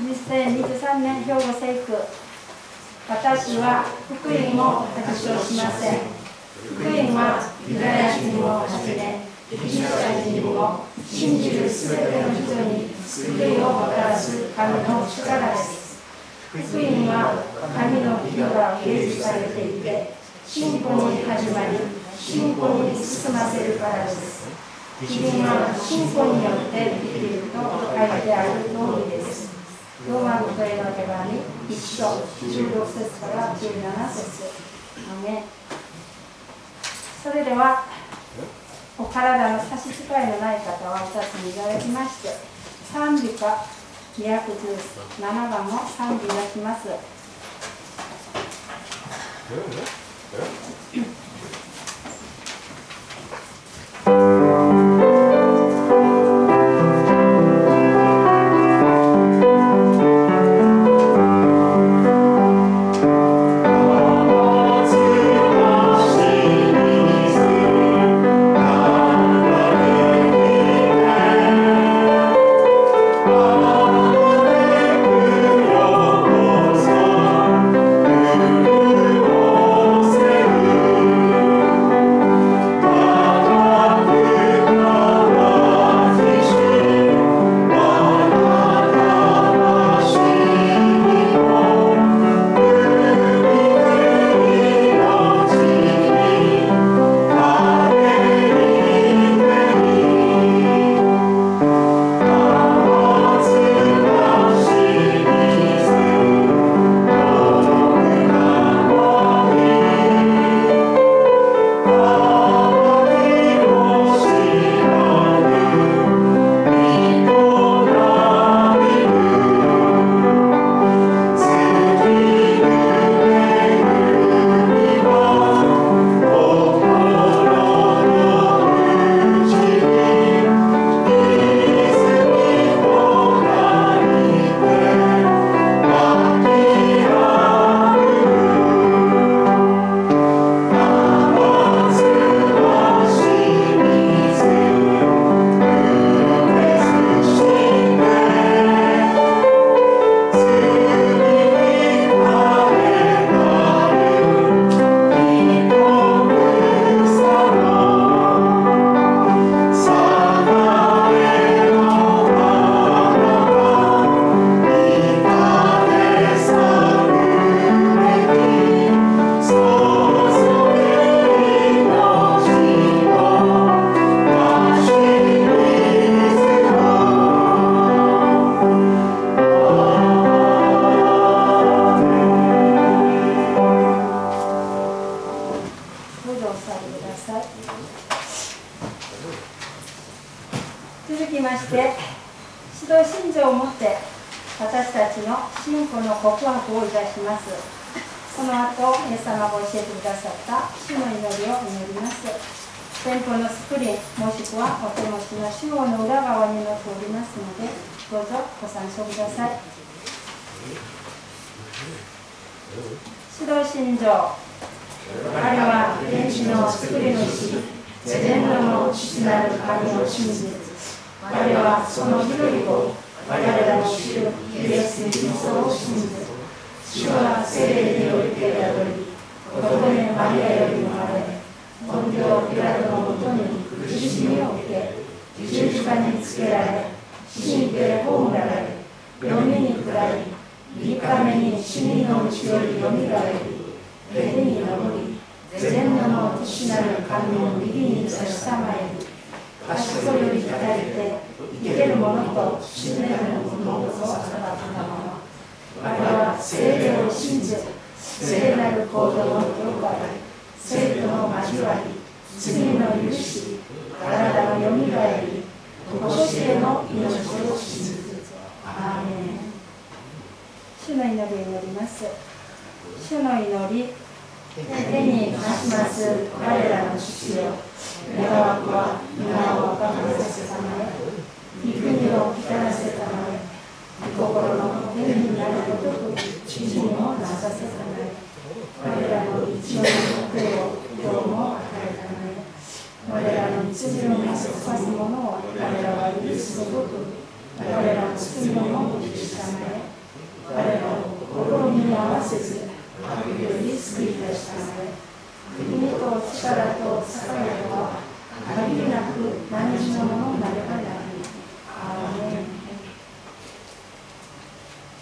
2023年兵庫聖句私は福音を発症しません。福音はユダヤ人をはじめギリシャ人にも信じるすべての人に救いをもたらす神の力です。福音は神の義が掲示されていて信仰に始まり信仰に進ませるからです。キリンは信仰によって生きると書いてある通りです。ローマのへの手紙1章16節から17節アメそれではお体の差し支えのない方はお立ちにいただきまして賛美歌217番を賛美いただきます。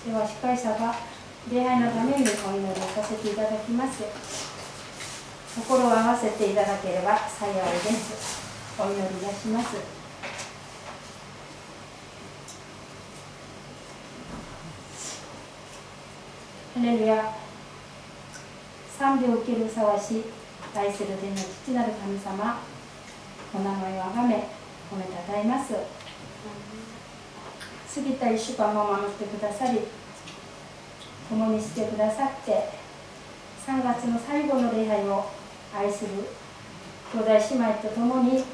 では司会者が礼拝のためにお祈りをさせていただきます。心を合わせていただければ幸いです。お祈りいたします。ハレルヤ。賛美を受けるふさわし愛する天の父なる神様お名前をあがめ褒めたたえます。過ぎた1週間も守ってくださり共にしてくださって3月の最後の礼拝を愛する兄弟姉妹と共に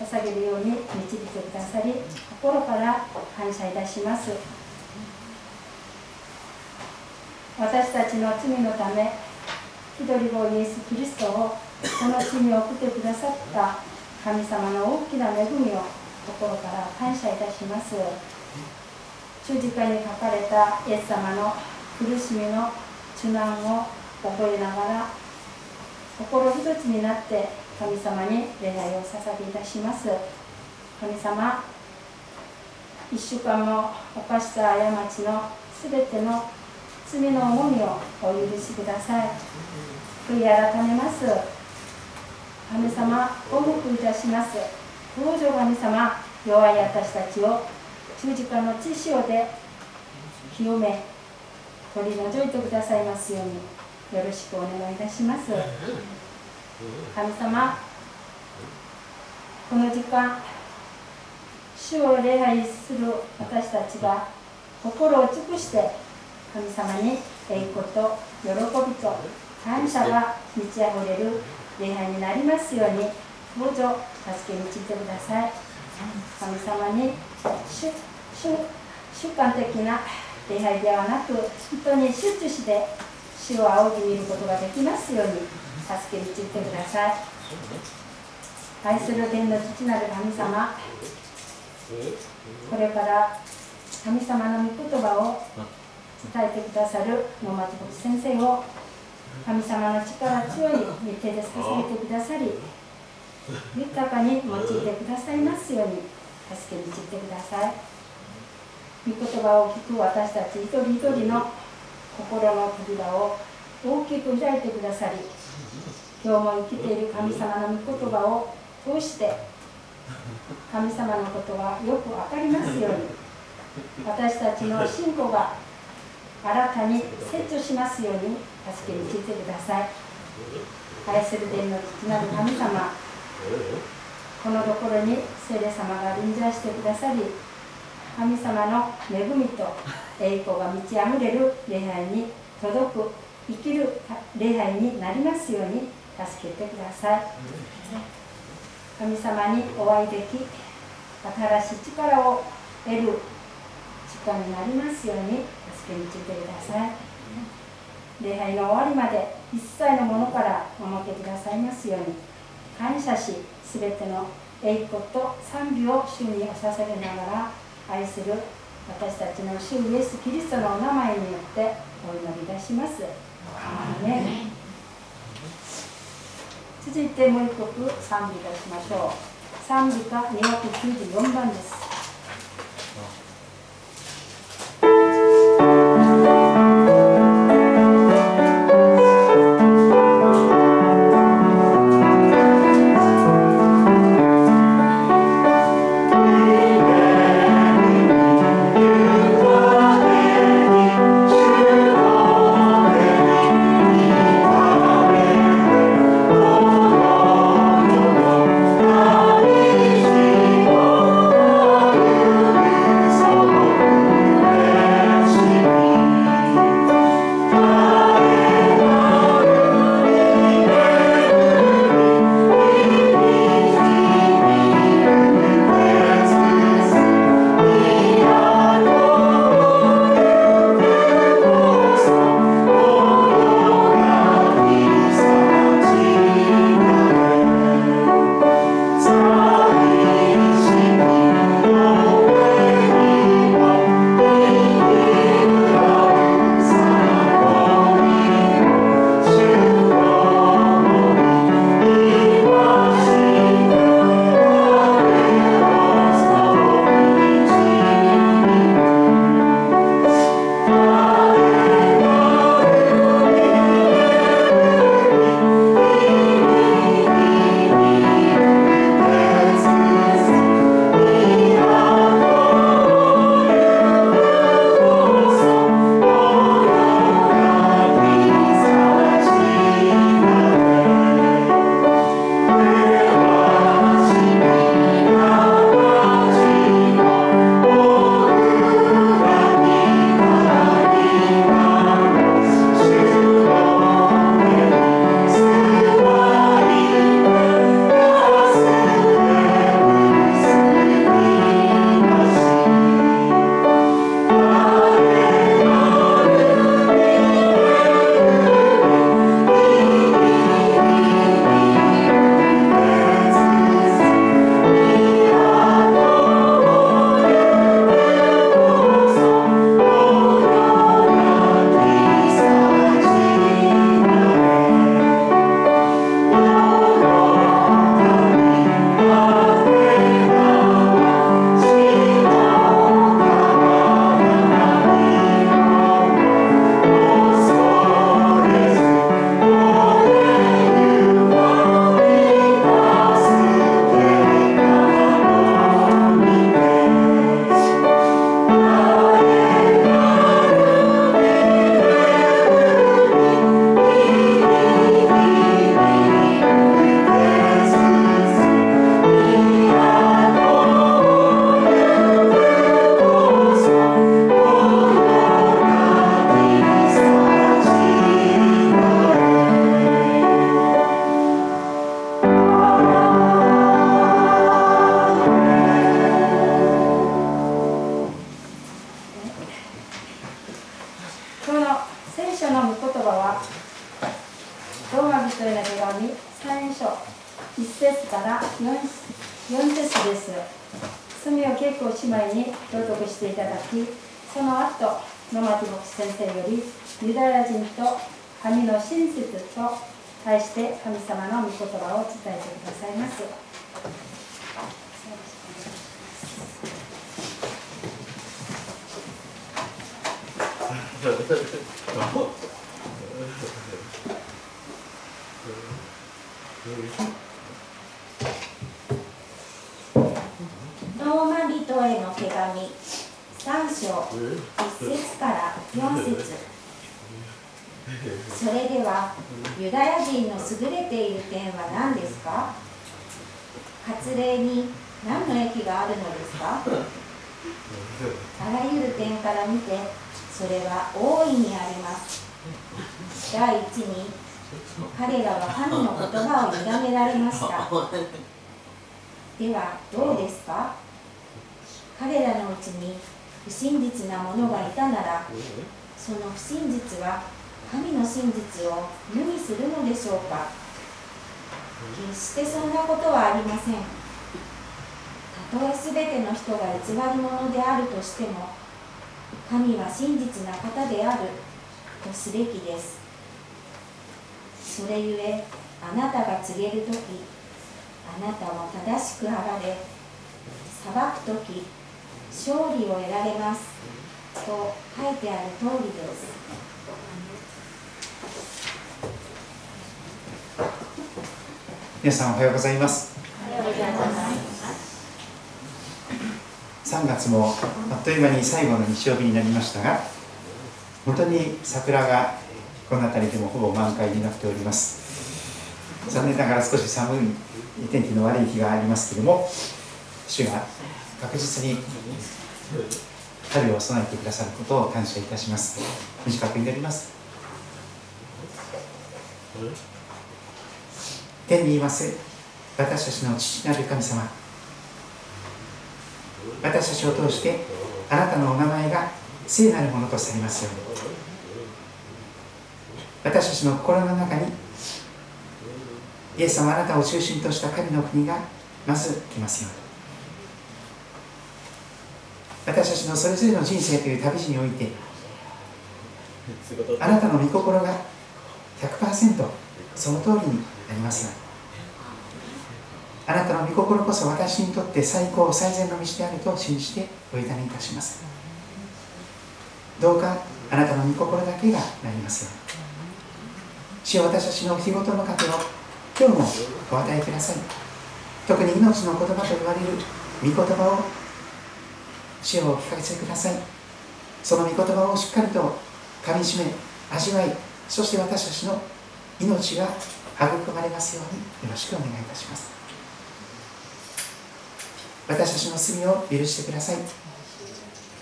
捧げるように導いてくださり心から感謝いたします。私たちの罪のため一人子イエス・キリストをその罪を送ってくださった神様の大きな恵みを心から感謝いたします。十字架に書かれたイエス様の苦しみの受難を覚えながら心一つになって神様に礼拝を捧げいたします。神様一週間も犯した過ちのすべての罪の重みをお許しください。悔い改めます。神様お報いたします。どうぞ神様弱い私たちを十字架の血潮で清め取り除いてくださいますようによろしくお願いいたします。神様この時間主を礼拝する私たちが心を尽くして神様に栄光と喜びと感謝が満ち溢れる礼拝になりますようにどうぞ助け導いてください。神様に主観的な礼拝ではなく本当に集中して主を仰ぎ見ることができますように助け導いてください。愛する天の父なる神様これから神様の御言葉を伝えてくださる野町牧先生を神様の力強い御手で支えてくださり豊かに用いてくださいますように助け導いてください。御言葉を聞く私たち一人一人の心の扉を大きく開いてくださり今日も生きている神様の御言葉を通して神様のことがよく分かりますように私たちの信仰が新たに成長しますように助けについてください。愛する天の父なる神様このところに聖霊様が臨在してくださり神様の恵みと栄光が満ち溢れる礼拝に届く生きる礼拝になりますように助けてください。神様にお会いでき新しい力を得る時間になりますように助けについてください。礼拝の終わりまで一切のものから守ってくださいますように。感謝しすべての栄光と賛美を主に捧げながら愛する私たちの主イエス・キリストのお名前によってお祈りいたします。ね、続いてもう一曲賛美いたしましょう。賛美歌294番です。割礼に何の益があるのですか？あらゆる点から見てそれは大いにあります。第一に彼らは神の言葉を委ねられました。ではどうですか？彼らのうちに不真実な者がいたならその不真実は神の真実を無にするのでしょうか？決してそんなことはありません。たとえ全ての人が偽り者であるとしても神は真実な方であるとすべきです。それゆえあなたが告げる時あなたも正しくあられ裁く時勝利を得られますと書いてある通りです。皆さんおはようございます3月もあっという間に最後の日曜日になりましたが本当に桜がこの辺りでもほぼ満開になっております。残念ながら少し寒い天気の悪い日がありますけれども主が確実に春を備えてくださることを感謝いたします。短く祈ります。天にいます私たちの父なる神様私たちを通してあなたのお名前が聖なるものとされますように。私たちの心の中にイエス様あなたを中心とした神の国がまず来ますように。私たちのそれぞれの人生という旅路においてあなたの御心が100%その通りになりますように。あなたの御心こそ私にとって最高最善の道であると信じてお委ねいたします。どうかあなたの御心だけがなりますように。主よ私たちの日ごとの糧を今日もお与えください。特に命の言葉と言われる御言葉を主をお聞かせください。その御言葉をしっかりとかみしめ味わいそして私たちの命が育まれますようによろしくお願いいたします。私たちの罪を許してください。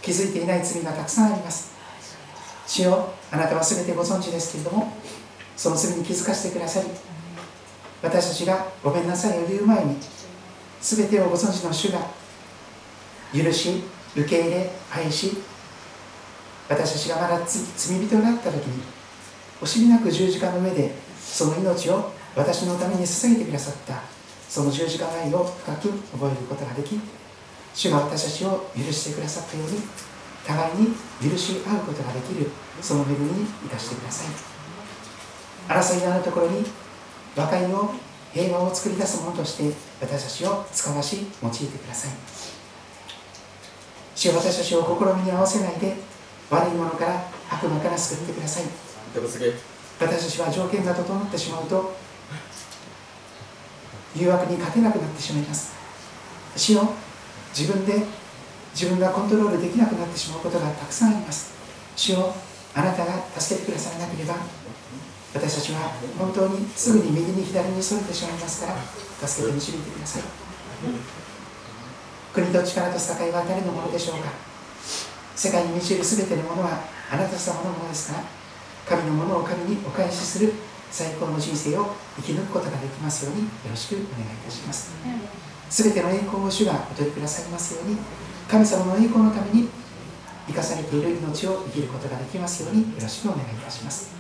気づいていない罪がたくさんあります。主よあなたは全てご存知ですけれどもその罪に気づかせてくださり私たちがごめんなさいを言う前に全てをご存知の主が許し受け入れ愛し私たちがまだ罪人だった時に惜しみなく十字架の上でその命を私のために捧げてくださったその十字架の愛を深く覚えることができ主が私たちを許してくださったように互いに許し合うことができるその恵みに生かしてください。争いのあるところに和解を平和を作り出すものとして私たちを使わし用いてください。主は私たちを試みに合わせないで悪いものから悪魔から救ってください。私たちは条件が整ってしまうと誘惑に勝てなくなってしまいます。主よ自分で自分がコントロールできなくなってしまうことがたくさんあります。主よあなたが助けてくださらなければ私たちは本当にすぐに右に左にそれてしまいますから助けて導いてください。国と力と戦いは誰のものでしょうか。世界に満ちる全てのものはあなた様のものですから神のものを神にお返しする最高の人生を生き抜くことができますようによろしくお願いいたします。全ての栄光を主がお取りくださいますように神様の栄光のために生生かされている命を生きることができますようによろしくお願いいたします。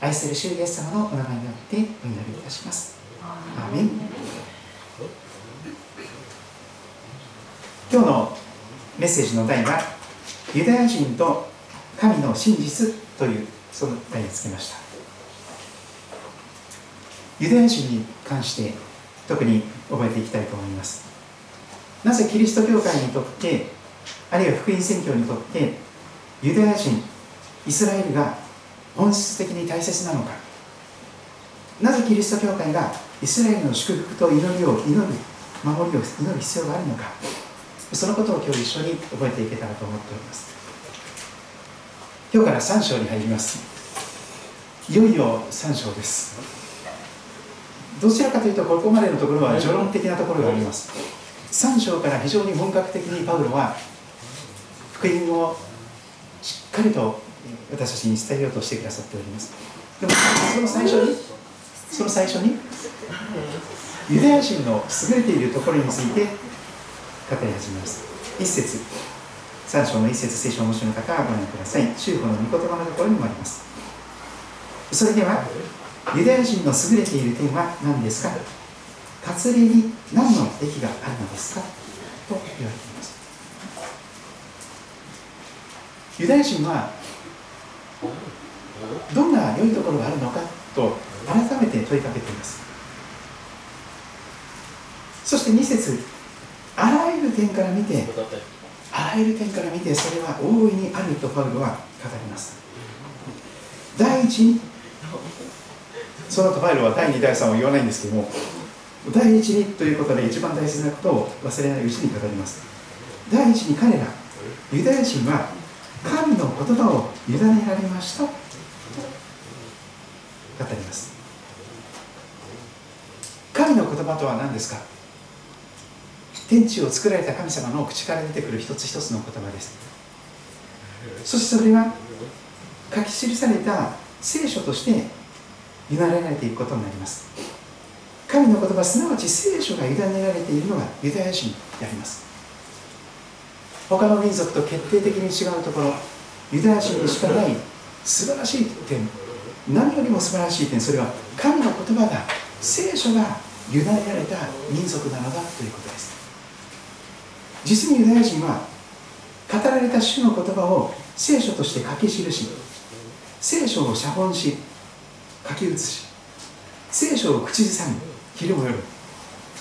愛する主イエス様のお名前によってお祈りいたします。アー。メン今日のメッセージの題はユダヤ人と神の真実というその題をつけました。ユダヤ人に関して特に覚えていきたいと思います。なぜキリスト教会にとってあるいは福音宣教にとってユダヤ人イスラエルが本質的に大切なのか。なぜキリスト教会がイスラエルの祝福と祈りを祈る守りを祈る必要があるのか。そのことを今日一緒に覚えていけたらと思っております。今日から3章に入ります。いよいよ3章です。どちらかというとここまでのところは序論的なところがあります。3章から非常に本格的にパウロは福音をしっかりと私たちに伝えようとしてくださっております。でもその最初にその最初にユダヤ人の優れているところについて語り始めます。一節3章の一節聖書をお持ちの方はご覧ください。中古の御言葉のところにもあります。それではユダヤ人の優れている点は何ですか？割礼に何の益があるのですか？と言われています。ユダヤ人はどんな良いところがあるのか？と改めて問いかけています。そして2節あらゆる点から見てあらゆる点から見てそれは大いにあるとパウロは語ります。第一にその後パウロは第2第3を言わないんですけども第一にということで一番大切なことを忘れないうちに語ります。第一に彼らユダヤ人は神の言葉を委ねられましたと語ります。神の言葉とは何ですか？天地を作られた神様の口から出てくる一つ一つの言葉です。そしてそれは書き記された聖書として委ねられていくことになります。神の言葉すなわち聖書が委ねられているのはユダヤ人であります。他の民族と決定的に違うところユダヤ人にしかない素晴らしい点何よりも素晴らしい点それは神の言葉が聖書が委ねられた民族なのだということです。実にユダヤ人は語られた主の言葉を聖書として書き記し聖書を写本し書き写し聖書を口ずさみ昼も夜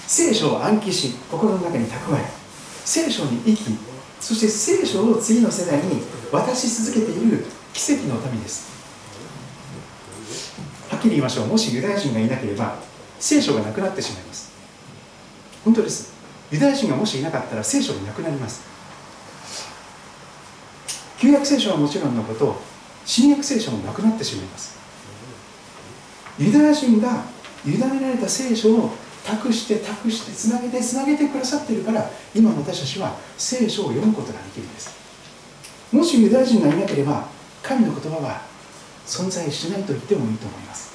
聖書を暗記し心の中に蓄え聖書に生きそして聖書を次の世代に渡し続けている奇跡の民です。はっきり言いましょう。もしユダヤ人がいなければ聖書がなくなってしまいます。本当です。ユダヤ人がもしいなかったら聖書がなくなります。旧約聖書はもちろんのこと新約聖書もなくなってしまいます。ユダヤ人が委ねられた聖書を託して託してつなげてつなげてくださっているから今私たちは聖書を読むことができるんです。もしユダヤ人がいなければ神の言葉は存在しないと言ってもいいと思います。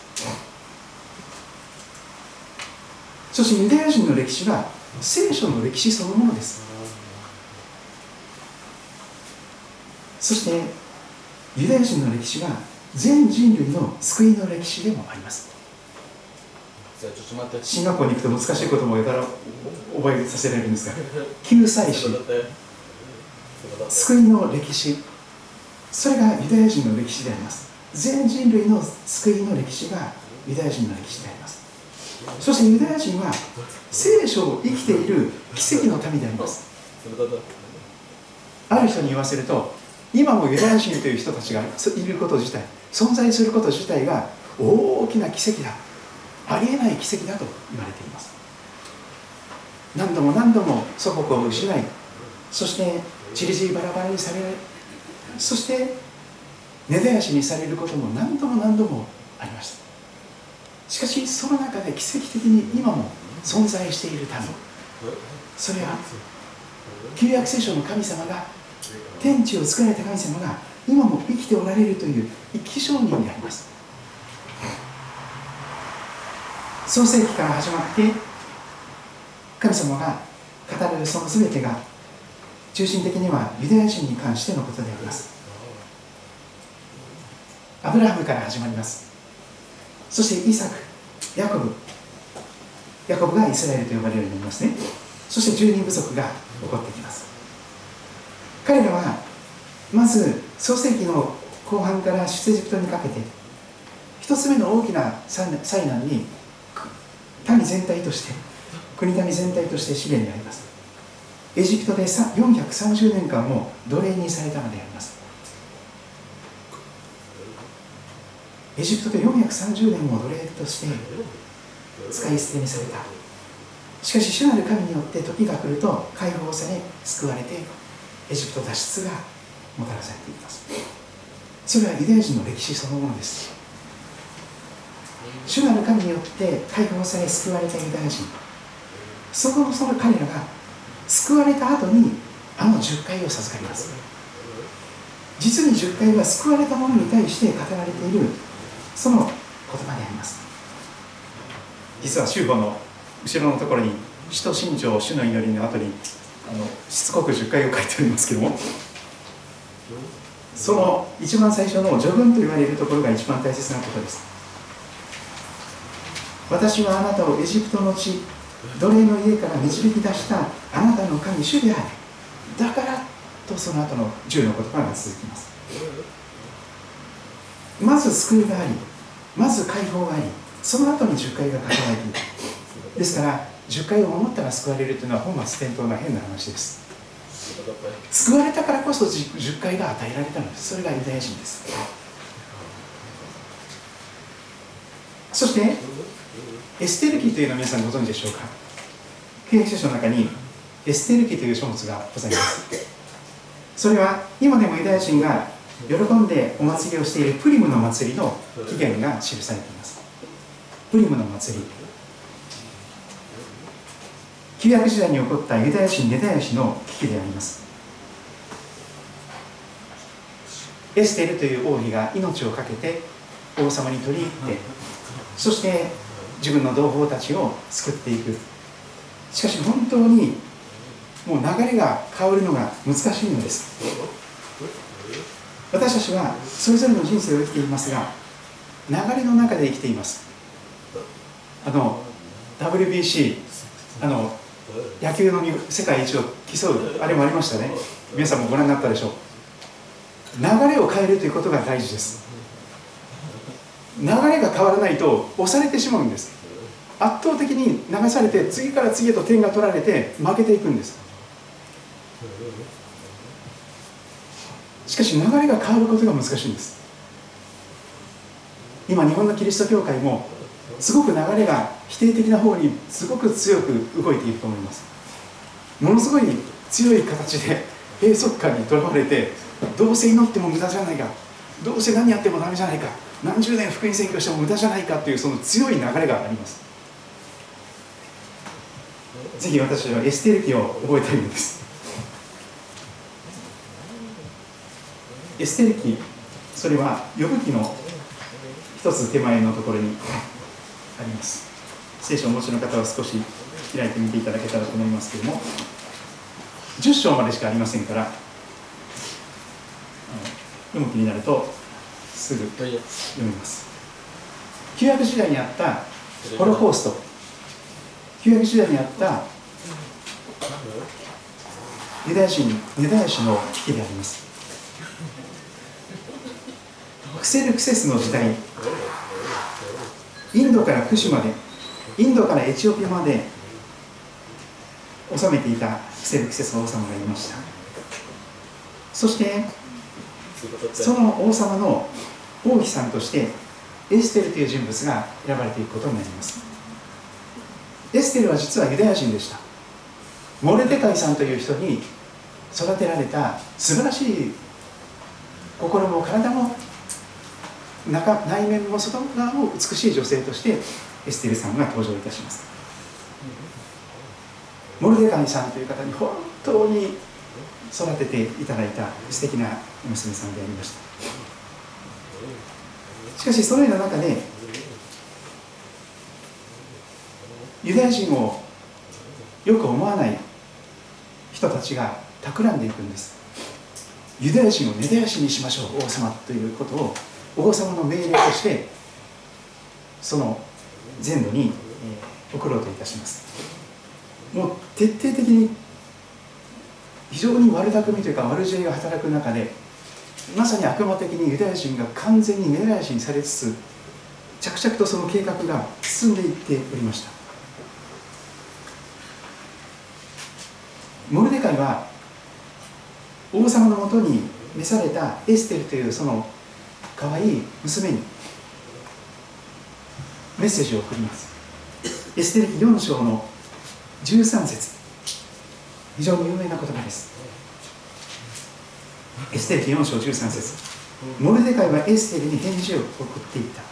そしてユダヤ人の歴史は聖書の歴史そのものです。そしてユダヤ人の歴史は全人類の救いの歴史でもあります。進学校に行くと難しいこともやたら覚えさせられるんですが 救済史救いの歴史。それがユダヤ人の歴史であります。全人類の救いの歴史がユダヤ人の歴史でありますそしてユダヤ人は聖書を生きている奇跡の民であります。ある人に言わせると今もユダヤ人という人たちがいること自体存在すること自体が大きな奇跡だありえない奇跡だと言われています。何度も何度も祖国を失いそしてちりぢりバラバラにされそして根絶やしにされることも何度も何度もありました。しかしその中で奇跡的に今も存在している民。それは旧約聖書の神様が天地を作られた神様が今も生きておられるという生き証人であります。創世紀から始まって神様が語るその全てが中心的にはユダヤ人に関してのことであります。アブラハムから始まります。そしてイサクヤコブ。ヤコブがイスラエルと呼ばれるようになりますね。そして十人部族が起こってきます。彼らはまず創世紀の後半から出エジプトにかけて一つ目の大きな災難に民全体として国民全体として試練にあります。エジプトで430年間も奴隷にされたのであります。エジプトで430年も奴隷として使い捨てにされた。しかし主なる神によって時が来ると解放され救われてエジプト脱出がもたらされています。それはユダヤ人の歴史そのものです。主なる神によって解放され救われたユダヤ人。そこのその彼らが救われた後にあの10回を授かります。実に10回は救われた者に対して語られているその言葉であります。実は宗法の後ろのところに死と信条主の祈りの後にあのしつこく10回を書いておりますけども その一番最初の序文と言われるところが一番大切なことです。私はあなたをエジプトの地奴隷の家から導き出したあなたの神主であるだからとその後の10の言葉が続きますまず救いがありまず解放がありその後に10回が書かれている。ですから10回を守ったら救われるというのは本末転倒な変な話です。救われたからこそ10回が与えられたのです。それがユダヤ人です。そしてエステル記というのは皆さんご存知でしょうか？契約書書の中にエステル記という書物がございます。それは今でもユダヤ人が喜んでお祭りをしているプリムの祭りの起源が記されています。プリムの祭り。旧約時代に起こったユダヤ人、ネダヤ人の危機であります。エステルという王妃が命を懸けて王様に取り入ってそして自分の同胞たちを救っていく。しかし本当にもう流れが変わるのが難しいのです私たちはそれぞれの人生を生きていますが流れの中で生きています。あの WBC あの野球の世界一を競うあれもありましたね。皆さんもご覧になったでしょう。流れを変えるということが大事です。流れが変わらないと押されてしまうんです。圧倒的に流されて次から次へと点が取られて負けていくんです。しかし流れが変わることが難しいんです。今日本のキリスト教会もすごく流れが否定的な方にすごく強く動いていると思います。ものすごい強い形で閉塞感にとらわれてどうせ祈っても無駄じゃないかどうせ何やってもダメじゃないか何十年福音宣教しても無駄じゃないかというその強い流れがあります。ぜひ私はエステル記を覚えたいんです。エステル記それは呼ぶ記の一つ手前のところにあります。聖書をお持ちの方は少し開いてみていただけたらと思いますけれども10章までしかありませんから読む気になるとすぐ読みます。旧約時代にあったホロコースト。旧約時代にあったユダヤ人ユダヤ人の危機であります。クセルクセスの時代。インドからクシュまでインドからエチオピアまで治めていたクセルクセスの王様がいました。そしてその王様の王妃さんとしてエステルという人物が選ばれていくことになります。エステルは実はユダヤ人でした。モルデカイさんという人に育てられた素晴らしい心も体も中内面も外側も美しい女性としてエステルさんが登場いたします。モルデカイさんという方に本当に育てていただいた素敵な娘さんでありました。しかしそのような中でユダヤ人をよく思わない人たちが企んでいくんです。ユダヤ人を根絶やしにしましょう王様ということを王様の命令としてその全土に送ろうといたします。もう徹底的に非常に悪巧みというか悪知恵が働く中でまさに悪魔的にユダヤ人が完全に根絶やしにされつつ着々とその計画が進んでいっておりました。モルデカイは王様のもとに召されたエステルというその可愛い娘にメッセージを送ります。エステル記4章の13節。非常に有名な言葉です。エステル記4章13節。モルデカイはエステルに返事を送っていた。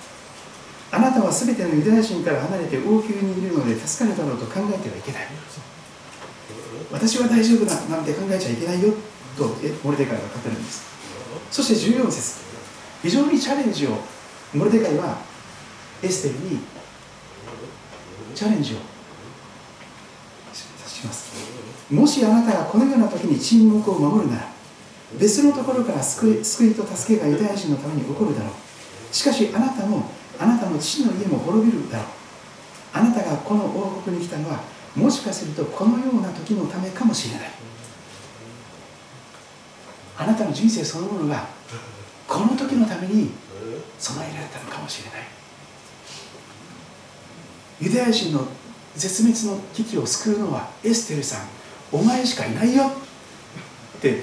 あなたは全てのユダヤ人から離れて王宮にいるので助かるだろうと考えてはいけない。私は大丈夫だなんて考えちゃいけないよ。とモルデカイは語るんです。そして14節。非常にチャレンジをモルデカイはエステルにチャレンジをします。もしあなたがこのような時に沈黙を守るなら別のところから救い救いと助けがユダヤ人のために起こるだろう。しかしあなたもあなたの父の家も滅びるだろう。あなたがこの王国に来たのはもしかするとこのような時のためかもしれない。あなたの人生そのものがこの時のために備えられたのかもしれない。ユダヤ人の絶滅の危機を救うのはエステルさん。お前しかいないよ。って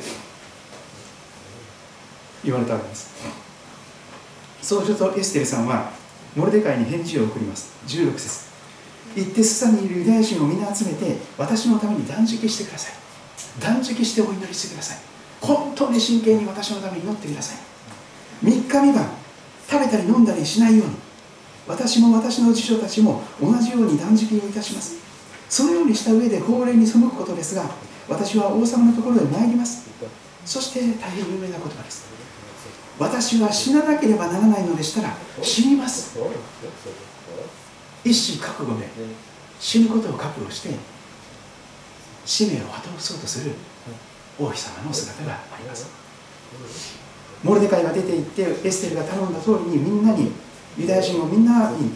言われたわけです。そうするとエステルさんはモルデカイに返事を送ります。16節。行ってスサにいるユダヤ人をみんな集めて私のために断食してください。断食してお祈りしてください。本当に真剣に私のために祈ってください3日3晩食べたり飲んだりしないように私も私の辞書たちも同じように断食をいたします。そのようにした上で法令に背くことですが私は王様のところへ参ります。そして大変有名な言葉です。私は死ななければならないのでしたら死にます。一死覚悟で死ぬことを覚悟して使命を果たそうとする王妃様の姿があります。モルデカイが出て行ってエステルが頼んだ通りにみんなにユダヤ人をみんなに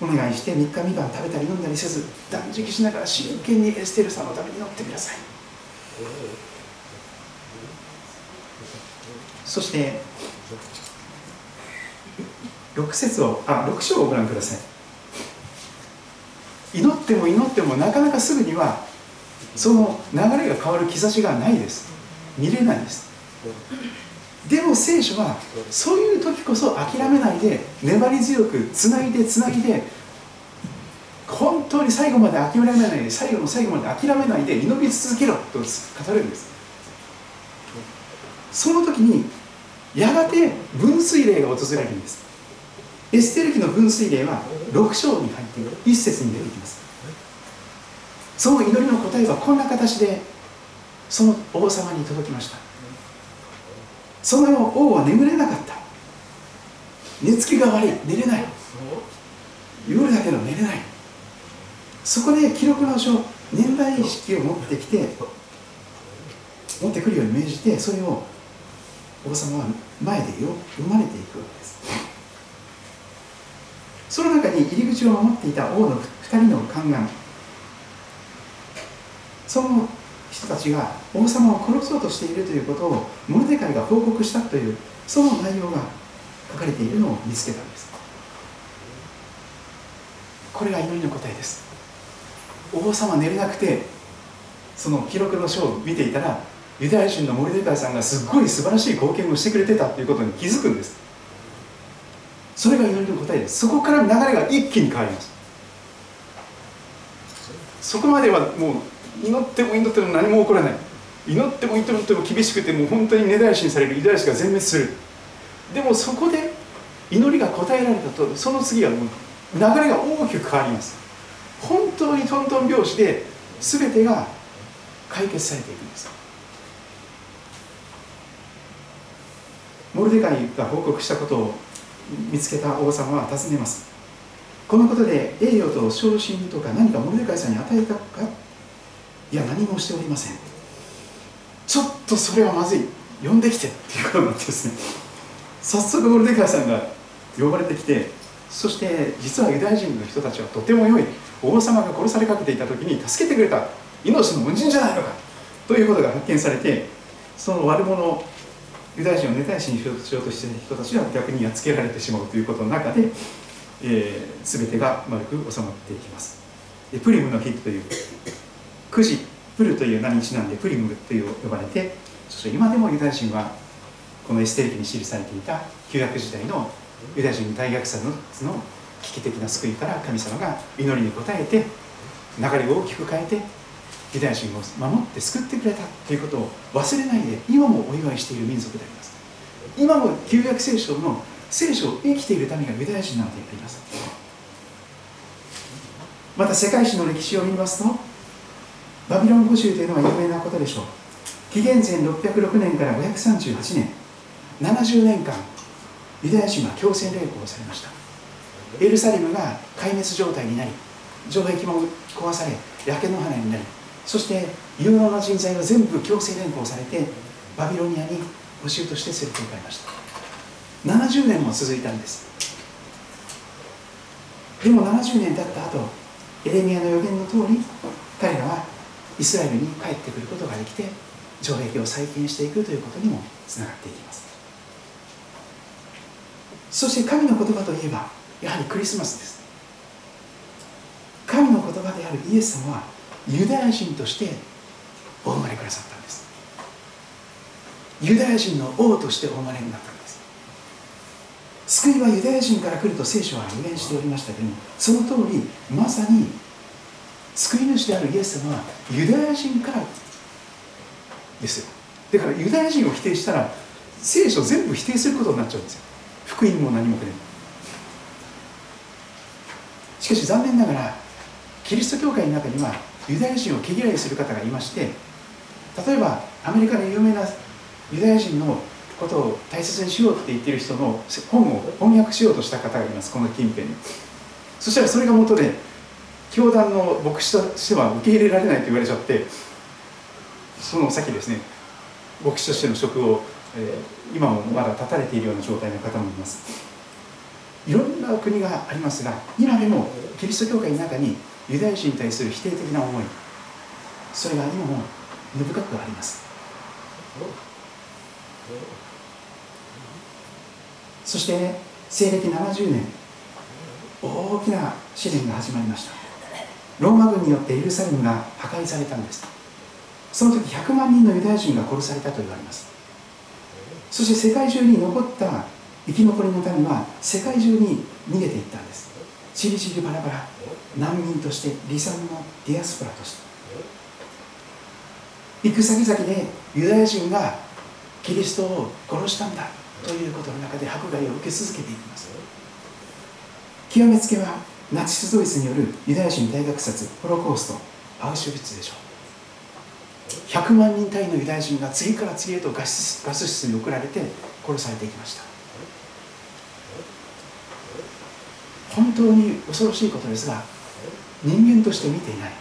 お願いして3日3晩食べたり飲んだりせず断食しながら真剣にエステルさんのために祈ってください。そして6節をあ6章をご覧ください。祈っても祈ってもなかなかすぐにはその流れが変わる兆しがないです。見れないです。でも聖書はそういう時こそ諦めないで粘り強くつないでつないで本当に最後まで諦めないで最後の最後まで諦めないで祈り続けろと語るんです。その時にやがて分水嶺が訪れるんです。エステル記の分水嶺は6章に入っている。一節に出てきます。その祈りの答えはこんな形でその王様に届きました。その王は眠れなかった。寝つきが悪い。寝れない。夜だけど寝れない。そこで記録の書年代意識を持ってきて持ってくるように命じてそれを王様は前でよ読まれていくわけです。その中に入り口を守っていた王の2人の宦官。その人たちが王様を殺そうとしているということをモルデカイが報告したというその内容が書かれているのを見つけたんです。これが祈りの答えです。王様寝れなくてその記録の書を見ていたらユダヤ人のモルデカイさんがすっごい素晴らしい貢献をしてくれてたということに気づくんです。それが祈りの答えです。そこから流れが一気に変わります。そこまではもう祈っても祈っても何も起こらない。祈っても祈っても厳しくてもう本当に根絶やしにされるユダヤ人が全滅する。でもそこで祈りが答えられたとその次はもう流れが大きく変わります。本当にトントン拍子で全てが解決されていくんです。モルデカイが報告したことを見つけた王様は尋ねます。このことで栄誉と昇進とか何かモルデカイさんに与えたかいや何もしておりません。ちょっとそれはまずい。呼んできてっていうことになってですね。早速モルデカイさんが呼ばれてきてそして実はユダヤ人の人たちはとても良い。王様が殺されかけていた時に助けてくれた。命の恩人じゃないのか。ということが発見されてその悪者ユダヤ人を根絶やしにしようとしている人たちは逆にやっつけられてしまうということの中で、えー、全てが丸く収まっていきます。でプリムの日という。9時プルという名にちなんでプリムという呼ばれてそして今でもユダヤ人はこのエステル記に記されていた旧約時代のユダヤ人大虐殺の危機的な救いから神様が祈りに応えて流れを大きく変えてユダヤ人を守って救ってくれたということを忘れないで今もお祝いしている民族であります。今も旧約聖書の聖書を生きているためがユダヤ人なんて言っています。また世界史の歴史を見ますとバビロン捕囚というのは有名なことでしょう。紀元前606年から538年70年間ユダヤ人は強制連行されました。エルサレムが壊滅状態になり城壁も壊され焼け野原になりそして有能な人材が全部強制連行されてバビロニアに捕囚として連れて行かれました。70年も続いたんです。でも70年経った後エレミアの予言の通り彼らはイスラエルに帰ってくることができて城壁を再建していくということにもつながっていきます。そして神の言葉といえばやはりクリスマスです。神の言葉であるイエス様はユダヤ人としてお生まれくださったんです。ユダヤ人の王としてお生まれになったんです。救いはユダヤ人から来ると聖書は予言しておりましたけどもその通りまさに救い主であるイエス様はユダヤ人からですよ。だからユダヤ人を否定したら聖書全部否定することになっちゃうんですよ。福音も何もくれないしかし残念ながらキリスト教会の中にはユダヤ人を毛嫌いする方がいまして例えばアメリカの有名なユダヤ人のことを大切にしようって言ってる人の本を翻訳しようとした方がいます。この近辺に。そしたらそれが元で教団の牧師としては受け入れられないと言われちゃってその先ですね牧師としての職を、えー、今もまだ立たれているような状態の方もいます。いろんな国がありますが今でもキリスト教会の中にユダヤ人に対する否定的な思いそれが今も根深くあります。そして、西暦70年大きな試練が始まりました。ローマ軍によってエルサレムが破壊されたんです。その時100万人のユダヤ人が殺されたと言われます。そして世界中に残った生き残りの民は世界中に逃げていったんです。チリチリバラバラ難民として離散のディアスポラとして。行く先々でユダヤ人がキリストを殺したんだということの中で迫害を受け続けていきます。極めつけはナチスドイツによるユダヤ人大虐殺ホロコーストアウシュビッツでしょう。100万人単位のユダヤ人が次から次へとガスガス室に送られて殺されていきました。本当に恐ろしいことですが人間として見ていない。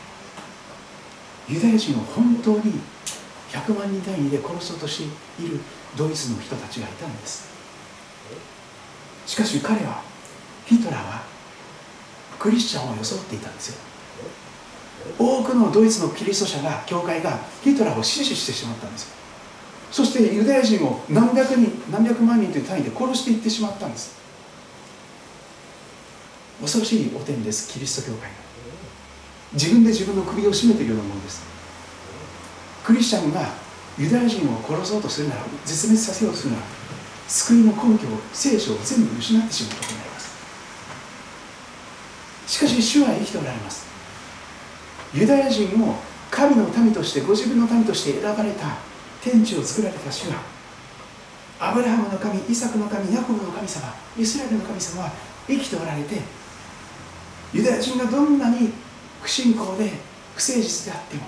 ユダヤ人を本当に100万人単位で殺そうとしているドイツの人たちがいたんです。しかし彼はヒトラーはクリスチャンを装っていたんですよ。多くのドイツのキリスト者が教会がヒトラーを支持してしまったんです。よそしてユダヤ人を何百人何百万人という単位で殺していってしまったんです。恐ろしいお点ですキリスト教会が。自分で自分の首を絞めているようなものです。クリスチャンがユダヤ人を殺そうとするなら絶滅させようとするなら救いの根拠を聖書を全部失ってしまうことになります。しかし主は生きておられます。ユダヤ人を神の民としてご自分の民として選ばれた天地を作られた主はアブラハムの神イサクの神ヤコブの神様イスラエルの神様は生きておられてユダヤ人がどんなに不信仰で不誠実であっても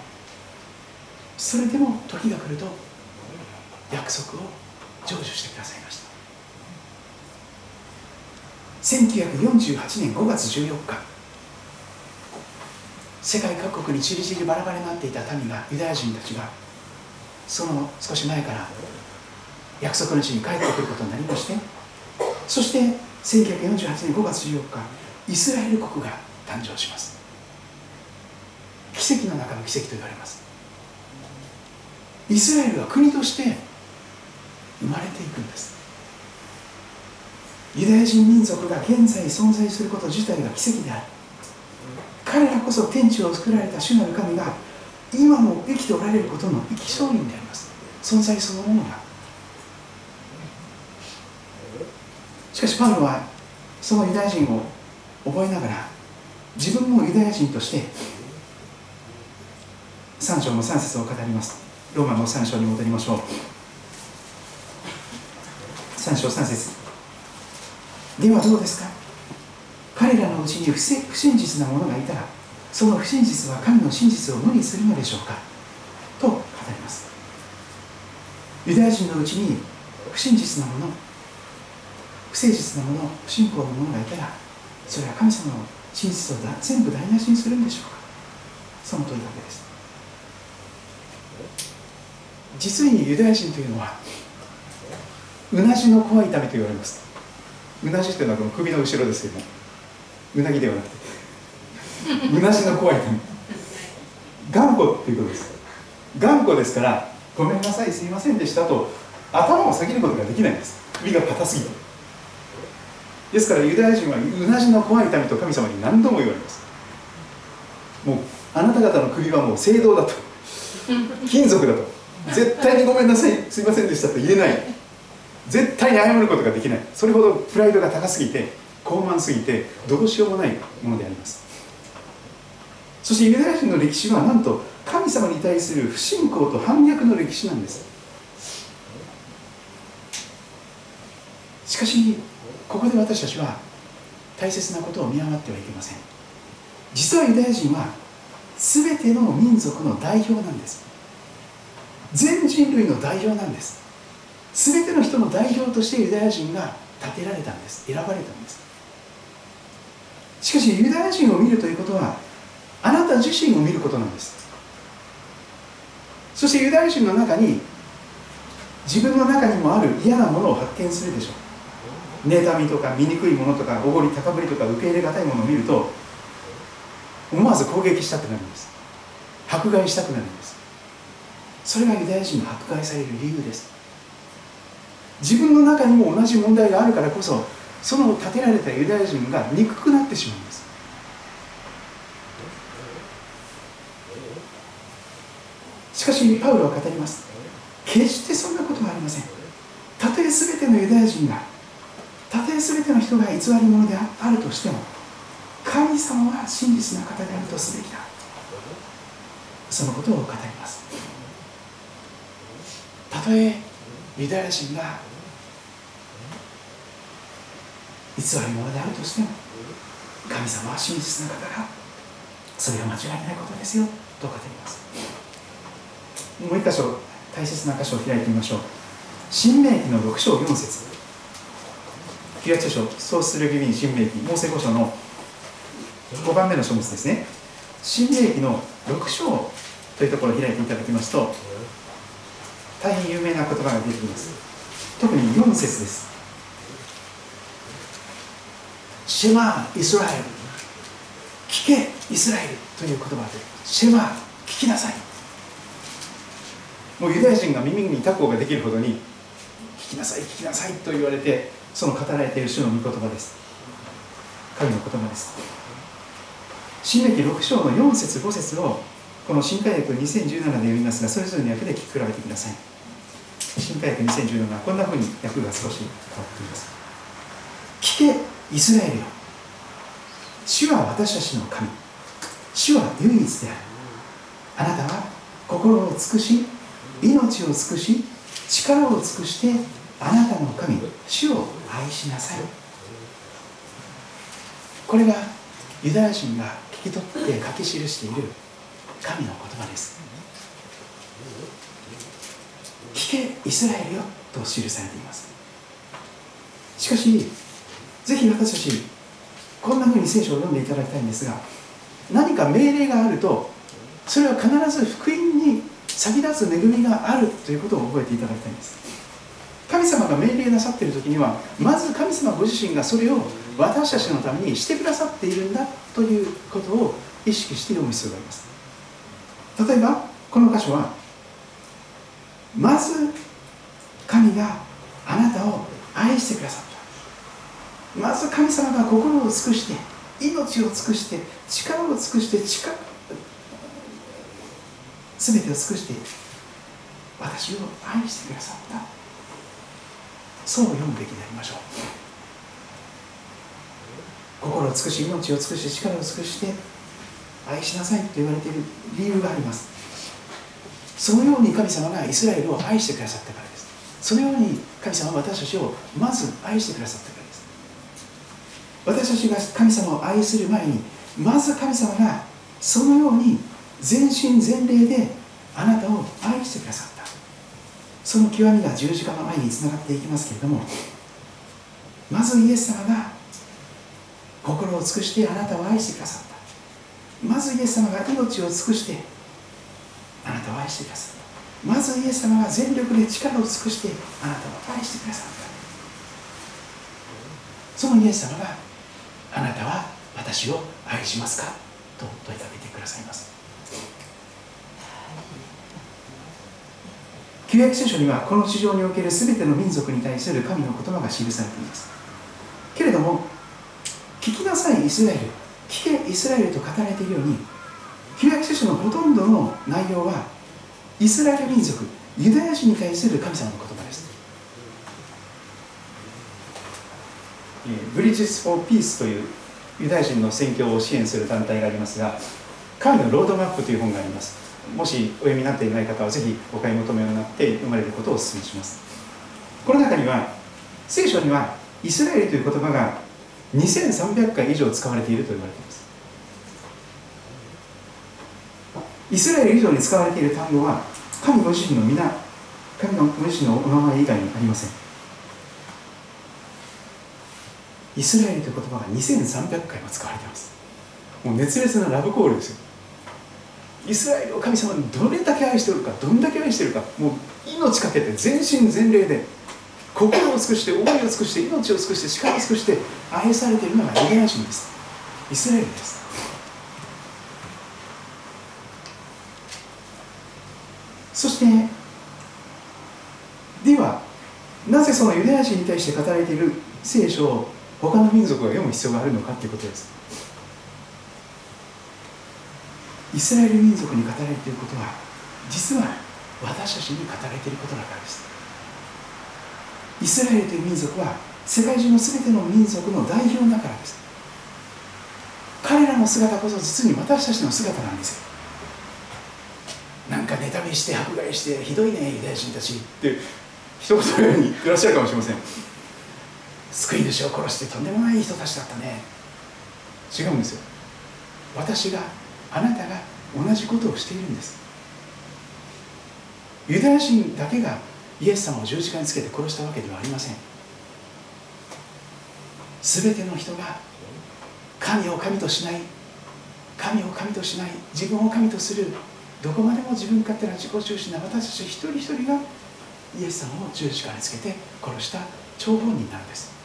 それでも時が来ると約束を成就してくださいました。1948年5月14日。世界各国にちりちりバラバラになっていた民がユダヤ人たちがその少し前から約束の地に帰ってくることになりましてそして1948年5月14日イスラエル国が誕生します。奇跡の中の奇跡と言われます。イスラエルは国として生まれていくんです。ユダヤ人民族が現在存在すること自体が奇跡である。彼らこそ天地を作られた主なる神が今も生きておられることの生き証人であります。存在そのものが。しかしパウロはそのユダヤ人を覚えながら自分もユダヤ人として3章の3節を語ります。ローマの3章に戻りましょう。3章3節。ではどうですか？彼らのうちに不真実な者がいたらその不真実は神の真実を無にするのでしょうか？と語ります。ユダヤ人のうちに不真実な者不誠実な者不信仰の者がいたらそれは神様の真実を全部台無しにするんでしょうか？その問いだけです。実にユダヤ人というのはうなじの怖い痛みと言われます。うなじというのはこの首の後ろですけどもうなぎではなくて。うなじの怖い頑固っていうことです。頑固ですからごめんなさいすいませんでしたと頭を下げることができないんです。首が硬すぎて。ですからユダヤ人はうなじの怖い痛みと神様に何度も言われます。もうあなた方の首はもう青銅だと。金属だと。絶対にごめんなさいすいませんでしたと言えない。絶対に謝ることができない。それほどプライドが高すぎて高慢すぎてどうしようもないものであります。そしてユダヤ人の歴史はなんと神様に対する不信仰と反逆の歴史なんです。しかしここで私たちは大切なことを見余ってはいけません。実はユダヤ人は全ての民族の代表なんです。全人類の代表なんです。全ての人の代表としてユダヤ人が立てられたんです。選ばれたんです。しかしユダヤ人を見るということはあなた自身を見ることなんです。そしてユダヤ人の中に自分の中にもある嫌なものを発見するでしょう。妬みとか醜いものとかおごり高ぶりとか受け入れがたいものを見ると思わず攻撃したくなるんです。迫害したくなるんです。それがユダヤ人が迫害される理由です。自分の中にも同じ問題があるからこそその立てられたユダヤ人が憎くなってしまうんです。しかしパウロは語ります。決してそんなことはありません。たとえ全てのユダヤ人がたとえ全ての人が偽り者であるとしても神様は真実な方であるとすべきだ。そのことを語ります。たとえユダヤ人が偽り者であるとしても神様は真実な方がそれは間違いないことですよと語りますもう一箇所大切な箇所を開いてみましょう。新明記の6章4節。旧約聖書そうする指に新明記モーセ5章の5番目の書物ですね。新明記の6章というところを開いていただきますと大変有名な言葉が出てきます。特に4節です。シェマーイスラエル。聞けイスラエルという言葉で。シェマー聞きなさい。もうユダヤ人が耳にタコができるほどに聞きなさい聞きなさいと言われてその語られている主の御言葉です。神の言葉です。新暦6章の4節5節をこの新海訳2017で読みますがそれぞれの訳で聞き比べてください。新海訳2017はこんなふうに訳が少し変わっています。聞けイスラエルよ。主は私たちの神。主は唯一である。あなたは心を尽くし命を尽くし力を尽くしてあなたの神主を愛しなさい。これがユダヤ人が聞き取って書き記している神の言葉です。聞けイスラエルよと記されています。しかしぜひ私たちこんなふうに聖書を読んでいただきたいんですが何か命令があるとそれは必ず福音に先立つ恵みがあるということを覚えていただきたいんです。神様が命令なさっている時にはまず神様ご自身がそれを私たちのためにしてくださっているんだということを意識して読む必要があります。例えばこの箇所はまず神があなたを愛してくださった。まず神様が心を尽くして命を尽くして力を尽くして力全てを尽くして私を愛してくださった。そう読むべきでありましょう。心を尽くし命を尽くし力を尽くして愛しなさいと言われている理由があります。そのように神様がイスラエルを愛してくださったからです。そのように神様は私たちをまず愛してくださったからです。私たちが神様を愛する前にまず神様がそのように全身全霊であなたを愛してくださった。その極みが十字架の愛につながっていきますけれどもまずイエス様が心を尽くしてあなたを愛してくださった。まずイエス様が命を尽くしてあなたを愛してくださった。まずイエス様が全力で力を尽くしてあなたを愛してくださった。そのイエス様があなたは私を愛しますか？と問いかけてくださいます。旧約聖書にはこの地上における全ての民族に対する神の言葉が記されています。けれども聞きなさいイスラエル。聞けイスラエルと語られているように旧約聖書のほとんどの内容はイスラエル民族ユダヤ人に対する神様の言葉です。ブリッジス・フォー・ピースというユダヤ人の宣教を支援する団体がありますが神のロードマップという本があります。もしお読みになっていない方はぜひお買い求めになって読まれることをお勧めします。この中には聖書にはイスラエルという言葉が2300回以上使われていると言われています。イスラエル以上に使われている単語は神ご自身の御名神のご自身のお名前以外にありません。イスラエルという言葉が2300回も使われています。もう熱烈なラブコールですよ。イスラエルを神様にどれだけ愛しておるかどんだけ愛してるかもう命かけて全身全霊で心を尽くして思いを尽くして命を尽くして力を尽くして愛されているのがユダヤ人です。イスラエルです。そしてではなぜそのユダヤ人に対して語られている聖書を他の民族が読む必要があるのかということです。イスラエル民族に語られていることは実は私たちに語られていることだからです。イスラエルという民族は世界中の全ての民族の代表だからです。彼らの姿こそ実に私たちの姿なんですよ。なんか妬みして迫害してひどいねユダヤ人たちって一言のように言ってらっしゃるかもしれません。救い主を殺してとんでもない人たちだったね。違うんですよ。私があなたが同じことをしているんです。ユダヤ人だけがイエス様を十字架につけて殺したわけではありません。全ての人が神を神としない神を神としない自分を神とするどこまでも自分勝手な自己中心な私たち一人一人がイエス様を十字架につけて殺した張本人なんです。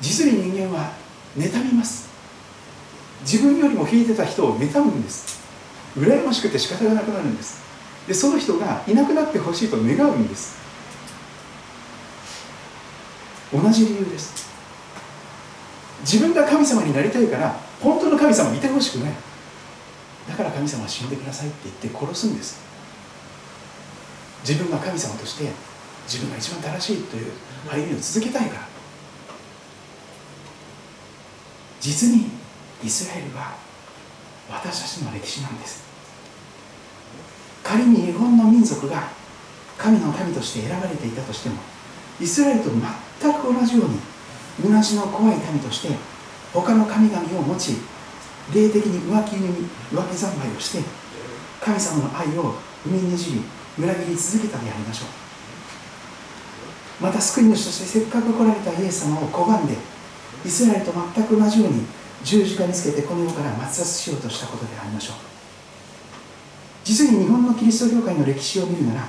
実に人間は妬みます。自分よりも引いてた人を妬むんです。羨ましくて仕方がなくなるんです。でその人がいなくなってほしいと願うんです。同じ理由です。自分が神様になりたいから本当の神様いてほしくない。だから神様は死んでくださいって言って殺すんです。自分が神様として自分が一番正しいという歩みを続けたいから。実にイスラエルは私たちの歴史なんです。仮に日本の民族が神の民として選ばれていたとしてもイスラエルと全く同じように同じの怖い民として他の神々を持ち霊的に浮気に浮気三昧をして神様の愛を踏みにじり裏切り続けたでありましょう。また救い主としてせっかく来られたイエス様を拒んでイスラエルと全く同じように十字架につけてこの世から抹殺しようとしたことでありましょう。実に日本のキリスト教会の歴史を見るなら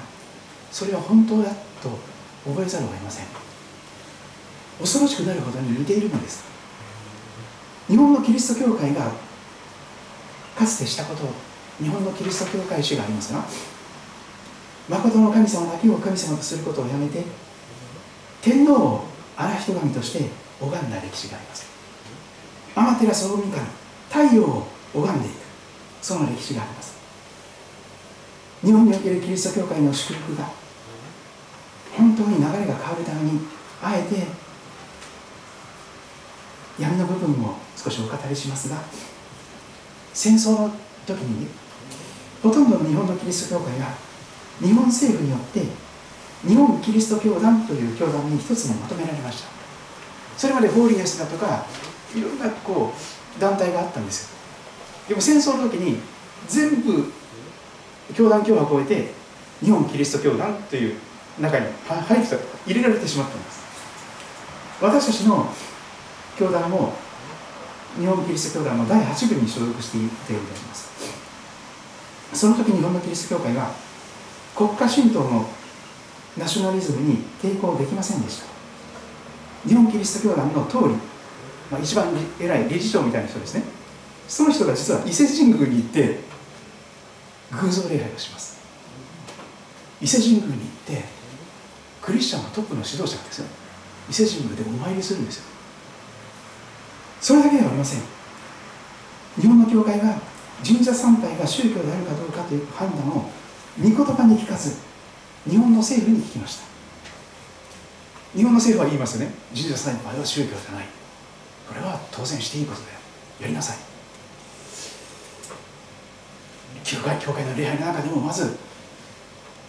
それは本当だと覚えざるを得ません。恐ろしくなるほどに似ているのです。日本のキリスト教会がかつてしたことを日本のキリスト教会史がありますが誠の神様だけを神様とすることをやめて天皇を荒人神として拝んだ歴史があります。天照大神太陽を拝んでいく。その歴史があります。日本におけるキリスト教会の祝福が本当に流れが変わるためにあえて闇の部分も少しお語りしますが戦争の時にほとんどの日本のキリスト教会が日本政府によって日本キリスト教団という教団に一つにまとめられました。それまでホーリネスだとかいろんなこう団体があったんですよ。でも戦争の時に全部教団教派を超えて日本キリスト教団という中に入って入れられてしまったんです。私たちの教団も日本キリスト教団の第8部に所属していていただきます。その時日本のキリスト教会は国家神道のナショナリズムに抵抗できませんでした。日本キリスト教団の通り、まあ、一番偉い理事長みたいな人ですね。その人が実は伊勢神宮に行って偶像礼拝をします。伊勢神宮に行ってクリスチャンのトップの指導者ですよ。伊勢神宮でお参りするんですよ。それだけではありません。日本の教会は神社参拝が宗教であるかどうかという判断を御言葉に聞かず日本の政府に聞きました。日本の政府は言いますよね。神社参拝は宗教じゃない。これは当然していいことだよ。やりなさい。教会教会の礼拝の中でもまず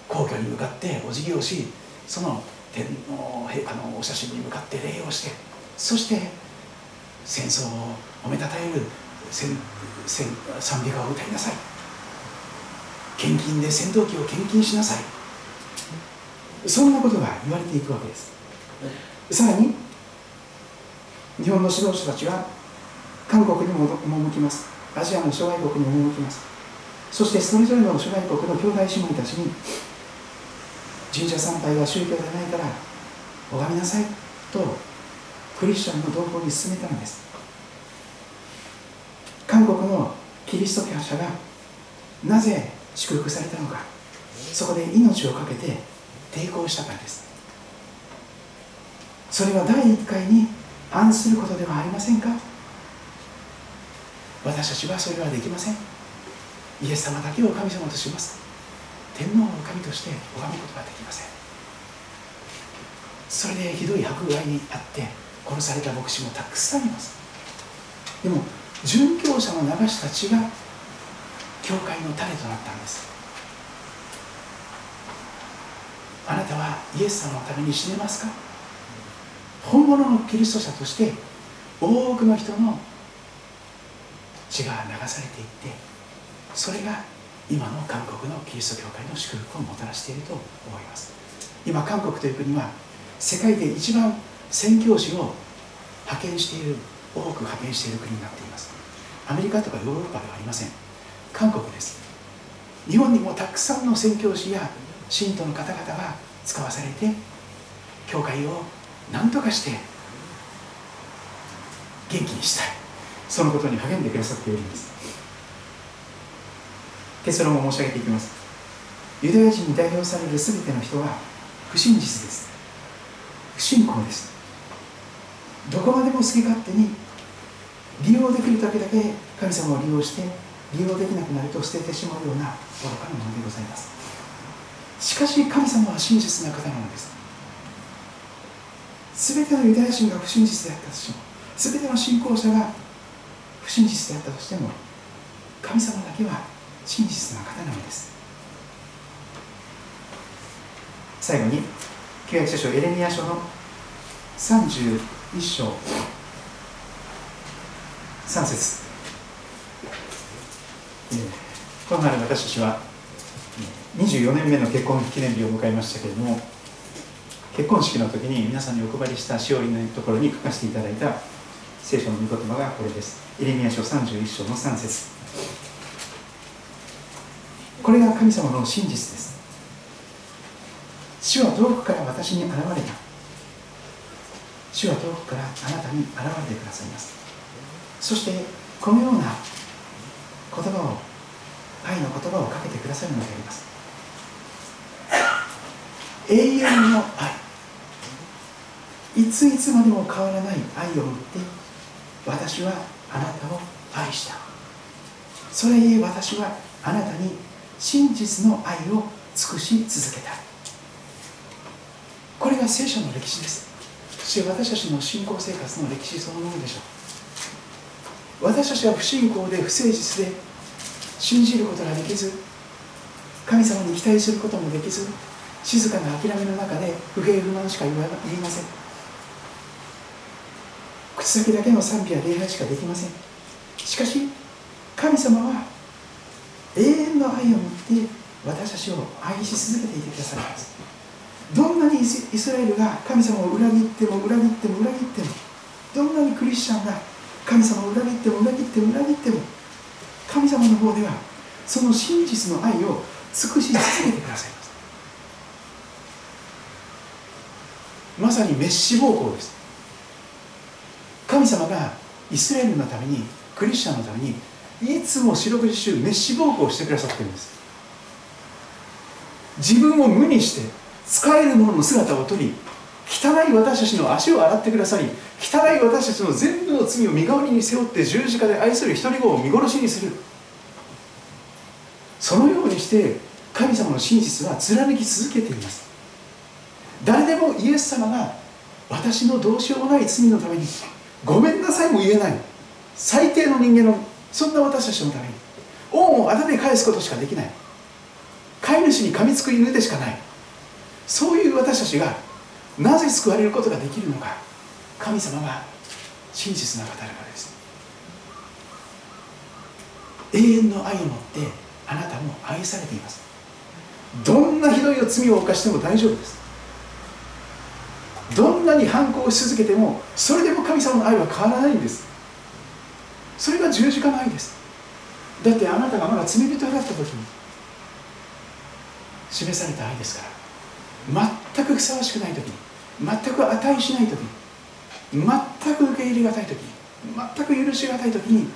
皇居に向かってお辞儀をしその天皇陛下のお写真に向かって礼をしてそして戦争を褒めたたえる賛美歌を歌いなさい。献金で戦闘機を献金しなさい。そんなことが言われていくわけです。さらに日本の指導者たちは韓国にも赴きます。アジアの諸外国に赴きます。そしてそれぞれの諸外国の兄弟姉妹たちに神社参拝は宗教でないから拝みなさいとクリスチャンの同胞に進めたのです。韓国のキリスト教者がなぜ祝福されたのかそこで命を懸けて抵抗したからです。それは第1回に反することではありませんか？私たちはそれはできません。イエス様だけを神様とします。天皇を神として拝むことができません。それでひどい迫害にあって殺された牧師もたくさんいます。でも殉教者の流した血が教会の種となったんです。あなたはイエス様のために死ねますか？本物のキリスト者として多くの人の血が流されていってそれが今の韓国のキリスト教会の祝福をもたらしていると思います。今韓国という国は世界で一番宣教師を派遣している多く派遣している国になっています。アメリカとかヨーロッパではありません。韓国です。日本にもたくさんの宣教師や信徒の方々が使わされて教会を何とかして元気にしたい。そのことに励んでくださっているんです。結論を申し上げていきます。ユダヤ人に代表される全ての人は不真実です。不信仰です。どこまでも好き勝手に利用できるだけだけ神様を利用して利用できなくなると捨ててしまうような愚かなものでございます。しかし神様は真実な方なのです。全てのユダヤ人が不真実であったとしても全ての信仰者が不真実であったとしても神様だけは真実な方なのです。最後に旧約聖書エレミア書の31章。3節。この春私たちは24年目の結婚記念日を迎えましたけれども結婚式の時に皆さんにお配りしたしおりのところに書かせていただいた聖書の御言葉がこれです。エレミア書31章の3節。これが神様の真実です。主は遠くから私に現れた。主は遠くからあなたに現れてくださいます。そしてこのような言葉を愛の言葉をかけてくださるのであります。永遠の愛。いついつまでも変わらない愛を持って私はあなたを愛した。それゆえ私はあなたに真実の愛を尽くし続けた。これが聖書の歴史です。そして私たちの信仰生活の歴史そのものでしょう。私たちは不信仰で不誠実で信じることができず神様に期待することもできず静かな諦めの中で不平不満しか言いません。口先だけの賛否や礼拝しかできません。しかし神様はの愛を持って私たちを愛し続けていてくださいます。どんなにイスラエルが神様を裏切っても裏切っても裏切ってもどんなにクリスチャンが神様を裏切っても裏切っても裏切っても神様の方ではその真実の愛を尽くし続けてくださいます。まさに滅死暴行です。神様がイスラエルのためにクリスチャンのためにいつも四六時中滅死暴行してくださってるんです。自分を無にして使えるものの姿を取り汚い私たちの足を洗ってくださり汚い私たちの全部の罪を身代わりに背負って十字架で愛する一人子を見殺しにする。そのようにして神様の真実は貫き続けています。誰でもイエス様が私のどうしようもない罪のためにごめんなさいも言えない最低の人間のそんな私たちのために恩をあだで返すことしかできない。飼い主に噛みつく犬でしかない。そういう私たちがなぜ救われることができるのか。神様が真実な方だからです。永遠の愛を持ってあなたも愛されています。どんなひどい罪を犯しても大丈夫です。どんなに反抗し続けてもそれでも神様の愛は変わらないんです。それが十字架の愛です。だってあなたがまだ罪人だった時に示された愛ですから。全くふさわしくない時に全く値しない時に全く受け入れがたい時に全く許しがたい時に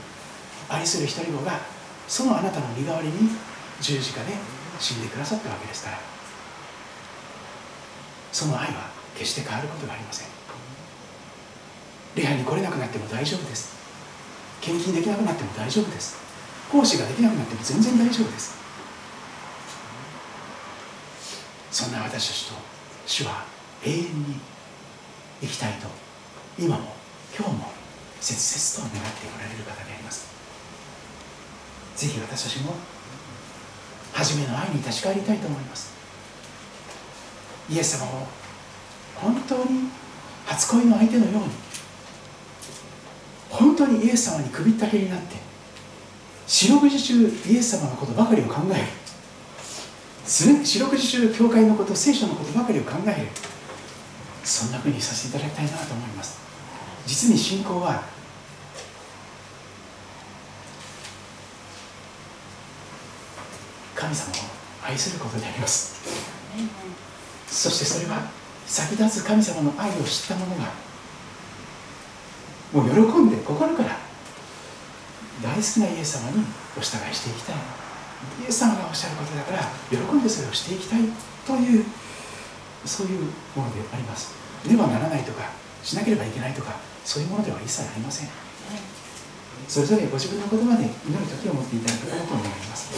愛する一人子がそのあなたの身代わりに十字架で死んでくださったわけですから。その愛は決して変わることがありません。礼拝に来れなくなっても大丈夫です。献金できなくなっても大丈夫です。奉仕ができなくなっても全然大丈夫です。そんな私たちと主は永遠に生きたいと今も今日も切々と願っておられる方であります。ぜひ私たちも初めの愛に立ち返りたいと思います。イエス様を本当に初恋の相手のように本当にイエス様に首ったけになって四六時中イエス様のことばかりを考える。四六時中教会のこと聖書のことばかりを考える。そんなふうにさせていただきたいなと思います。実に信仰は神様を愛することであります。そしてそれは先立つ神様の愛を知った者がもう喜んで心から大好きなイエス様にお従いしていきたい。イエス様がおっしゃることだから喜んでそれをしていきたいというそういうものであります。ではならないとかしなければいけないとかそういうものでは一切ありません。それぞれご自分の言葉で祈る時を持っていただけたらと思います